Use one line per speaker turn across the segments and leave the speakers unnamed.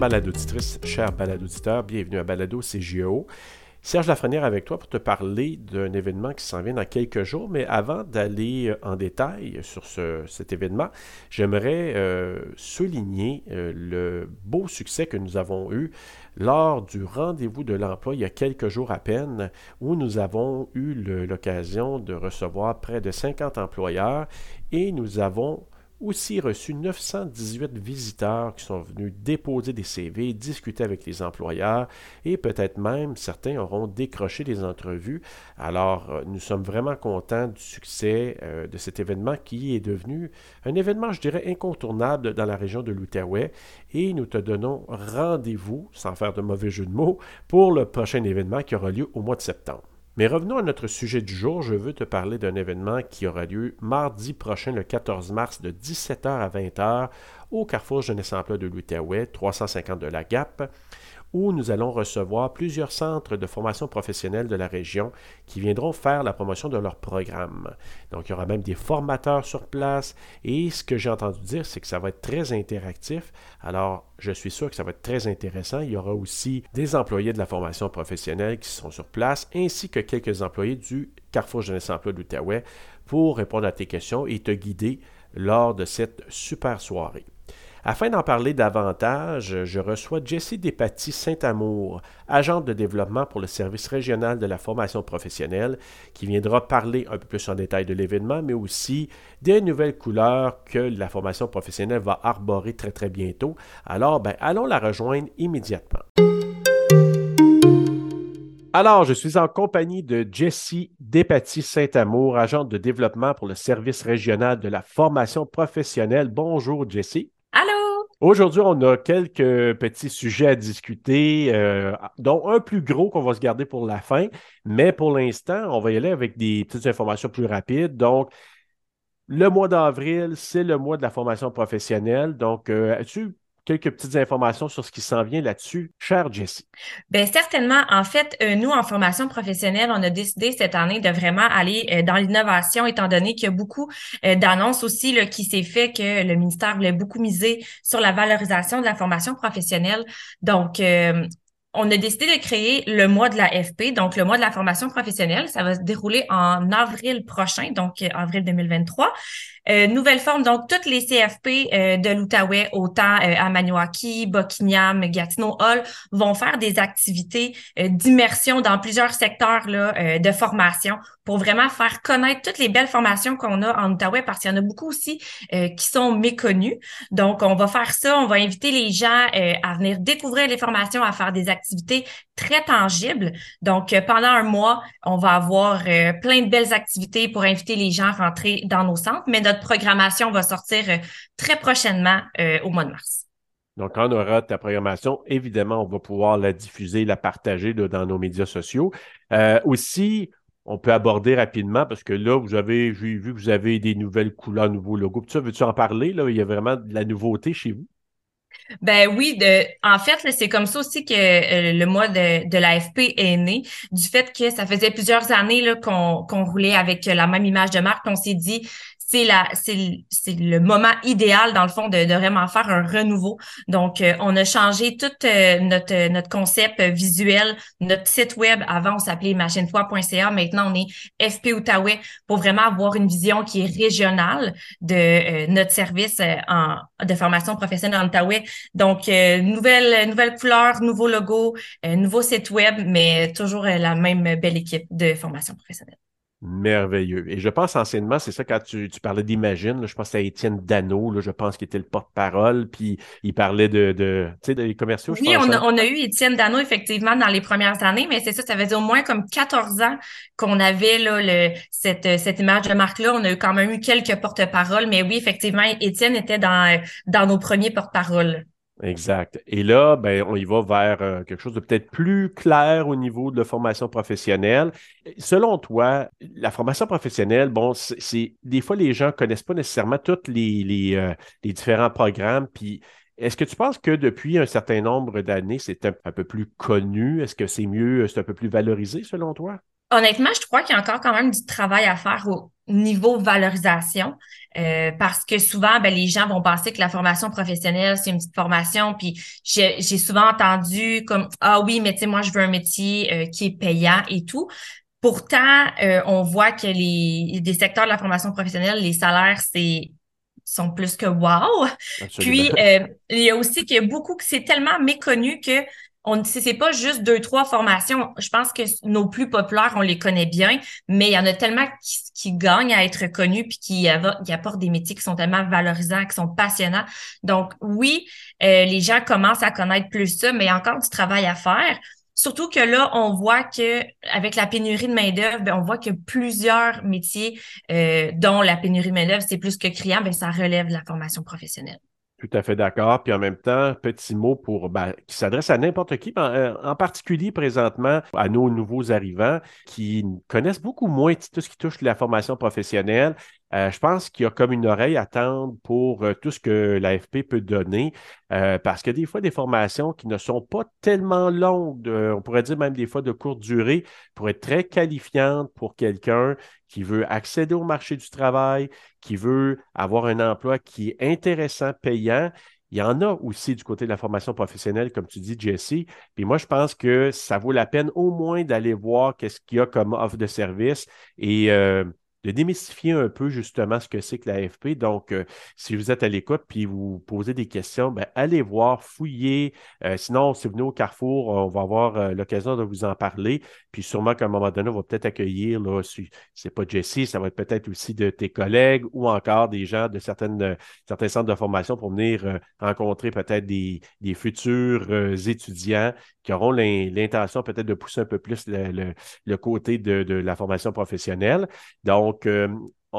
Chers baladauditrices, chers baladoditeurs, bienvenue à Balado CGO. Serge Lafrenière avec toi pour te parler d'un événement qui s'en vient dans quelques jours, mais avant d'aller euh, en détail sur cet événement, j'aimerais euh, souligner euh, le beau succès que nous avons eu lors du rendez-vous de l'emploi il y a quelques jours à peine, où nous avons eu l'occasion de recevoir près de 50 employeurs et nous avons aussi reçu 918 visiteurs qui sont venus déposer des CV, discuter avec les employeurs et peut-être même certains auront décroché des entrevues. Alors, euh, nous sommes vraiment contents du succès euh, de cet événement qui est devenu un événement, je dirais, incontournable dans la région de l'Outaouais et nous te donnons rendez-vous, sans faire de mauvais jeu de mots, pour le prochain événement qui aura lieu au mois de septembre. Mais revenons à notre sujet du jour. Je veux te parler d'un événement qui aura lieu mardi prochain, le 14 mars, de 17h à 20h, au Carrefour Jeunesse Emploi de l'Outaouais, 350 de la Gap où nous allons recevoir plusieurs centres de formation professionnelle de la région qui viendront faire la promotion de leur programme. Donc, il y aura même des formateurs sur place et ce que j'ai entendu dire, c'est que ça va être très interactif. Alors, je suis sûr que ça va être très intéressant. Il y aura aussi des employés de la formation professionnelle qui seront sur place, ainsi que quelques employés du Carrefour Jeunesse Emploi d'Outaouais pour répondre à tes questions et te guider lors de cette super soirée. Afin d'en parler davantage, je reçois Jessie Despatie Saint-Amour, agente de développement pour le service régional de la formation professionnelle, qui viendra parler un peu plus en détail de l'événement, mais aussi des nouvelles couleurs que la formation professionnelle va arborer très très bientôt. Alors, ben, allons la rejoindre immédiatement. Alors, je suis en compagnie de Jessie Despatie Saint-Amour, agente de développement pour le service régional de la formation professionnelle. Bonjour, Jessie.
Allô?
Aujourd'hui, on a quelques petits sujets à discuter, euh, dont un plus gros qu'on va se garder pour la fin, mais pour l'instant, on va y aller avec des petites informations plus rapides. Donc, le mois d'avril, c'est le mois de la formation professionnelle. Donc, euh, as-tu quelques petites informations sur ce qui s'en vient là-dessus, cher Jessie?
Bien, certainement. En fait, euh, nous, en formation professionnelle, on a décidé cette année de vraiment aller euh, dans l'innovation, étant donné qu'il y a beaucoup euh, d'annonces aussi qui s'est fait que le ministère voulait beaucoup miser sur la valorisation de la formation professionnelle. Donc, on a décidé de créer le mois de la FP, donc le mois de la formation professionnelle. Ça va se dérouler en avril prochain, donc avril 2023. Euh, nouvelle forme, donc toutes les CFP euh, de l'Outaouais, autant euh, à Maniwaki, Gatineau, Hall, vont faire des activités d'immersion dans plusieurs secteurs là, de formation pour vraiment faire connaître toutes les belles formations qu'on a en Outaouais, parce qu'il y en a beaucoup aussi qui sont méconnues. Donc, on va faire ça, on va inviter les gens à venir découvrir les formations, à faire des activités très tangibles. Donc, pendant un mois, on va avoir plein de belles activités pour inviter les gens à rentrer dans nos centres, mais notre programmation va sortir euh, très prochainement euh, au mois de mars.
Donc, quand on aura ta programmation, évidemment, on va pouvoir la diffuser, la partager dans nos médias sociaux. Euh, aussi, on peut aborder rapidement parce que là, vous avez, j'ai vu que vous avez des nouvelles couleurs, nouveaux logos. Tu veux-tu en parler? Là? Il y a vraiment de la nouveauté chez vous?
Ben oui, de, en fait, c'est comme ça aussi que le mois de, de l'AFP est né, du fait que ça faisait plusieurs années qu'on qu'on roulait avec la même image de marque. On s'est dit, c'est le moment idéal dans le fond de, vraiment faire un renouveau. Donc euh, on a changé tout euh, notre notre concept visuel, notre site web avant on s'appelait machinefoi.ca, maintenant on est FP Outaouais pour vraiment avoir une vision qui est régionale de euh, notre service de formation professionnelle en Outaouais. Donc nouvelle couleur, nouveau logo, nouveau site web mais toujours la même belle équipe de formation professionnelle.
Merveilleux. Et je pense anciennement, c'est ça, quand tu, parlais d'Imagine, je pense à Étienne Dano, je pense qu'il était le porte-parole, puis il parlait de, de tu sais, des commerciaux.
Oui, on, a, hein? on a eu Étienne Dano, effectivement, dans les premières années, mais c'est ça, ça faisait au moins comme 14 ans qu'on avait là, le, cette, cette image de marque-là. On a eu quand même eu quelques porte-paroles, mais oui, effectivement, Étienne était dans, dans nos premiers porte-paroles.
Exact. Et là, ben, on y va vers euh, quelque chose de peut-être plus clair au niveau de la formation professionnelle. Selon toi, la formation professionnelle, bon, c'est des fois les gens connaissent pas nécessairement tous les, les, euh, les différents programmes. Puis, est-ce que tu penses que depuis un certain nombre d'années, c'est un, peu plus connu? Est-ce que c'est mieux, c'est un peu plus valorisé selon toi?
Honnêtement, je crois qu'il y a encore quand même du travail à faire au niveau valorisation. Euh, parce que souvent, ben, les gens vont penser que la formation professionnelle, c'est une petite formation. Puis j'ai souvent entendu comme Ah oui, mais tu sais, moi, je veux un métier euh, qui est payant et tout. Pourtant, euh, on voit que les des secteurs de la formation professionnelle, les salaires, c'est sont plus que wow. Puis il y a aussi que beaucoup que c'est tellement méconnu que on c'est pas juste deux trois formations. Je pense que nos plus populaires, on les connaît bien, mais il y en a tellement qui, gagnent à être connus puis qui, apportent des métiers qui sont tellement valorisants, qui sont passionnants. Donc oui, euh, les gens commencent à connaître plus ça, mais il y a encore du travail à faire. Surtout que là, on voit que avec la pénurie de main d'œuvre, ben, on voit que plusieurs métiers, euh, dont la pénurie de main d'œuvre, c'est plus que criant, ben, ça relève de la formation professionnelle.
Tout à fait d'accord. Puis en même temps, petit mot pour ben, qui s'adresse à n'importe qui, euh, en, particulier présentement à nos nouveaux arrivants qui connaissent beaucoup moins tout ce qui touche la formation professionnelle. Euh, je pense qu'il y a comme une oreille à tendre pour euh, tout ce que l'AFP peut donner, parce que des fois, des formations qui ne sont pas tellement longues, on pourrait dire même des fois de courte durée, pourraient être très qualifiantes pour quelqu'un qui veut accéder au marché du travail, qui veut avoir un emploi qui est intéressant, payant. Il y en a aussi du côté de la formation professionnelle, comme tu dis, Jesse. Puis moi, je pense que ça vaut la peine au moins d'aller voir qu'est-ce qu'il y a comme offre de service et euh, de démystifier un peu justement ce que c'est que l'AFP. Donc, euh, si vous êtes à l'écoute puis vous posez des questions, ben, allez voir, fouillez. Euh, sinon, si vous venez au Carrefour, on va avoir euh, l'occasion de vous en parler. Puis sûrement qu'à un moment donné, on va peut-être accueillir, là, si c'est pas Jessie, ça va être peut-être aussi de tes collègues ou encore des gens de certaines, certains centres de formation pour venir rencontrer peut-être des, des futurs étudiants qui auront l'intention peut-être de pousser un peu plus le, côté de, de, la formation professionnelle. Donc, euh,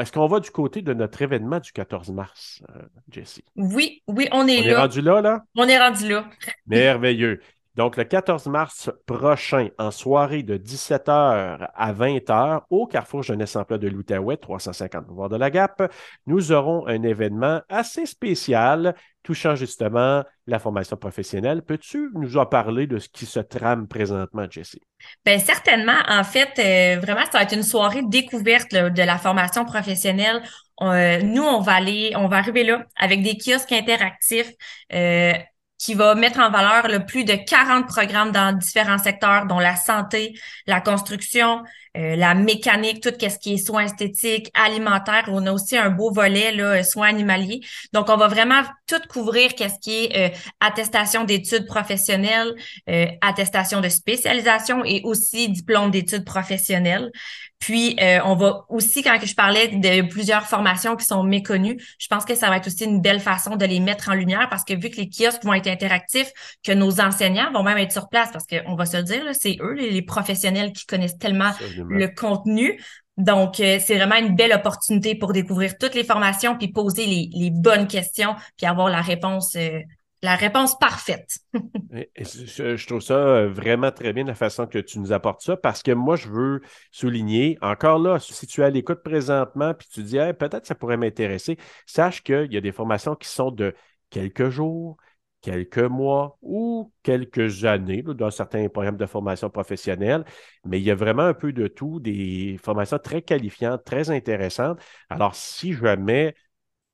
est-ce qu'on va du côté de notre événement du 14 mars, euh, Jessie?
Oui, oui, on est
là. On est rendu là, là?
On est rendu là.
Merveilleux. Donc, le 14 mars prochain, en soirée de 17h à 20h, au Carrefour Jeunesse Emploi de l'Outaouais, 350 pouvoirs de la Gap, nous aurons un événement assez spécial touchant justement la formation professionnelle. Peux-tu nous en parler de ce qui se trame présentement, Jessie?
Bien, certainement. En fait, euh, vraiment, ça va être une soirée découverte de la formation professionnelle. Euh, nous, on va aller, on va arriver là avec des kiosques interactifs. Euh, qui va mettre en valeur le plus de 40 programmes dans différents secteurs, dont la santé, la construction, euh, la mécanique, tout ce qui est soins esthétiques, alimentaires. On a aussi un beau volet, là, soins animaliers. Donc, on va vraiment tout couvrir qu'est-ce qui est euh, attestation d'études professionnelles, euh, attestation de spécialisation et aussi diplôme d'études professionnelles. Puis, euh, on va aussi, quand je parlais de plusieurs formations qui sont méconnues, je pense que ça va être aussi une belle façon de les mettre en lumière parce que vu que les kiosques vont être interactifs, que nos enseignants vont même être sur place parce qu'on va se le dire, c'est eux, les, professionnels qui connaissent tellement le contenu. Donc, euh, c'est vraiment une belle opportunité pour découvrir toutes les formations, puis poser les, bonnes questions, puis avoir la réponse euh, la réponse parfaite.
je, trouve ça euh, vraiment très bien la façon que tu nous apportes ça parce que moi, je veux souligner, encore là, si tu es à l'écoute présentement puis tu dis peut-être ça pourrait m'intéresser, sache qu'il y a des formations qui sont de quelques jours, quelques mois ou quelques années dans certains programmes de formation professionnelle, mais il y a vraiment un peu de tout, des formations très qualifiantes, très intéressantes. Alors, si jamais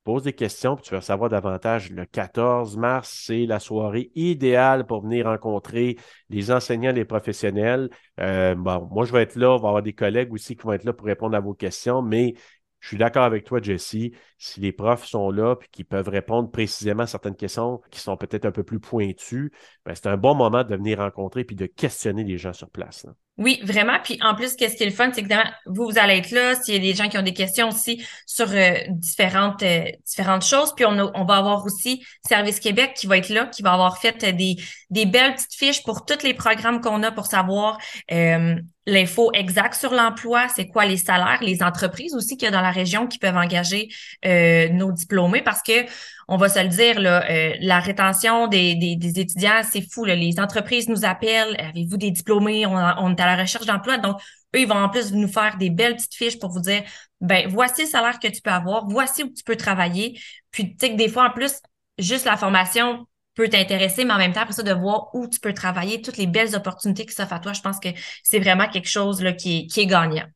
pose des questions, puis tu vas savoir davantage. Le 14 mars, c'est la soirée idéale pour venir rencontrer les enseignants, les professionnels. Euh, bon, moi, je vais être là, on va avoir des collègues aussi qui vont être là pour répondre à vos questions, mais je suis d'accord avec toi, Jesse. Si les profs sont là et qui peuvent répondre précisément à certaines questions qui sont peut-être un peu plus pointues, ben, c'est un bon moment de venir rencontrer puis de questionner les gens sur place.
Oui, vraiment. Puis en plus, qu'est-ce qui est le fun, c'est que vous, vous allez être là. S'il y a des gens qui ont des questions aussi sur euh, différentes euh, différentes choses. Puis on, on va avoir aussi Service Québec qui va être là, qui va avoir fait des, des belles petites fiches pour tous les programmes qu'on a pour savoir euh, l'info exacte sur l'emploi, c'est quoi les salaires, les entreprises aussi qu'il y a dans la région qui peuvent engager nos diplômés parce que on va se le dire, euh, la rétention des, étudiants, c'est fou. Les entreprises nous appellent, avez-vous des diplômés? On, est à la recherche d'emploi. Donc, eux, ils vont en plus nous faire des belles petites fiches pour vous dire, ben voici le salaire que tu peux avoir, voici où tu peux travailler. Puis, tu sais que des fois, en plus, juste la formation, peut t'intéresser, mais en même temps, après ça, de voir où tu peux travailler, toutes les belles opportunités qui s'offrent à toi, je pense que c'est vraiment quelque chose qui est gagnant.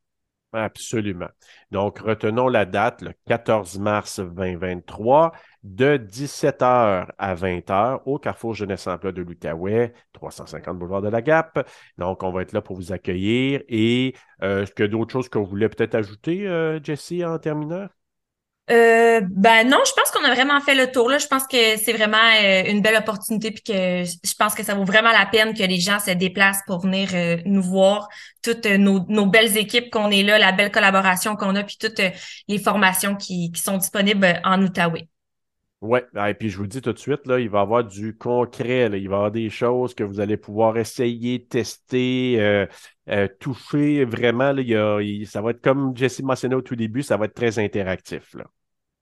Absolument. Donc, retenons la date, le 14 mars 2023, de 17h à 20h au Carrefour Jeunesse Emploi de l'Outaouais, 350 Boulevard de la Gap. Donc, on va être là pour vous accueillir. Et euh, est-ce qu'il y a d'autres choses vous voulez peut-être ajouter, euh, Jessie, en terminant?
Euh, ben non, je pense qu'on a vraiment fait le tour là. Je pense que c'est vraiment euh, une belle opportunité puis que je pense que ça vaut vraiment la peine que les gens se déplacent pour venir euh, nous voir toutes nos, belles équipes qu'on est là, la belle collaboration qu'on a puis toutes les formations qui, sont disponibles en Outaouais.
Oui, et puis je vous dis tout de suite, là, il va y avoir du concret, il va y avoir des choses que vous allez pouvoir essayer, tester, toucher. Vraiment, là, ça va être comme Jesse mentionnait au tout début, ça va être très interactif. Là.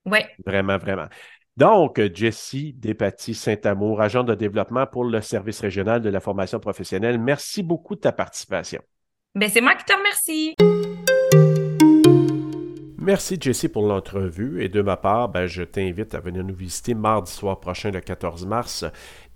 Oui.
Vraiment, vraiment. Donc, Jessie Despatie Saint-Amour, agent de développement pour le service régional de la formation professionnelle, merci beaucoup de ta participation.
Ben, c'est moi qui te remercie.
Merci Jessie pour l'entrevue. Et de ma part, ben, je t'invite à venir nous visiter mardi soir prochain le 14 mars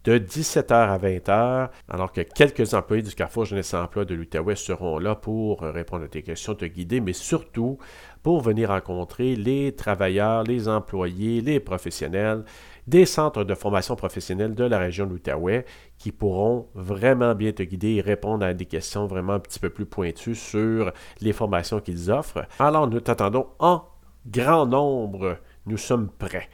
de 17h à 20h, alors que quelques employés du Carrefour Jeunesse Emploi de l'Outaouais seront là pour répondre à tes questions, te guider, mais surtout pour venir rencontrer les travailleurs, les employés, les professionnels des centres de formation professionnelle de la région de l'Outaouais qui pourront vraiment bien te guider et répondre à des questions vraiment un petit peu plus pointues sur les formations qu'ils offrent. Alors nous t'attendons en grand nombre. Nous sommes prêts.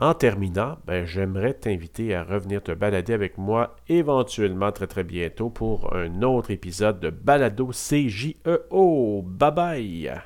En terminant, ben, j'aimerais t'inviter à revenir te balader avec moi éventuellement très très bientôt pour un autre épisode de Balado CJEO. Bye bye!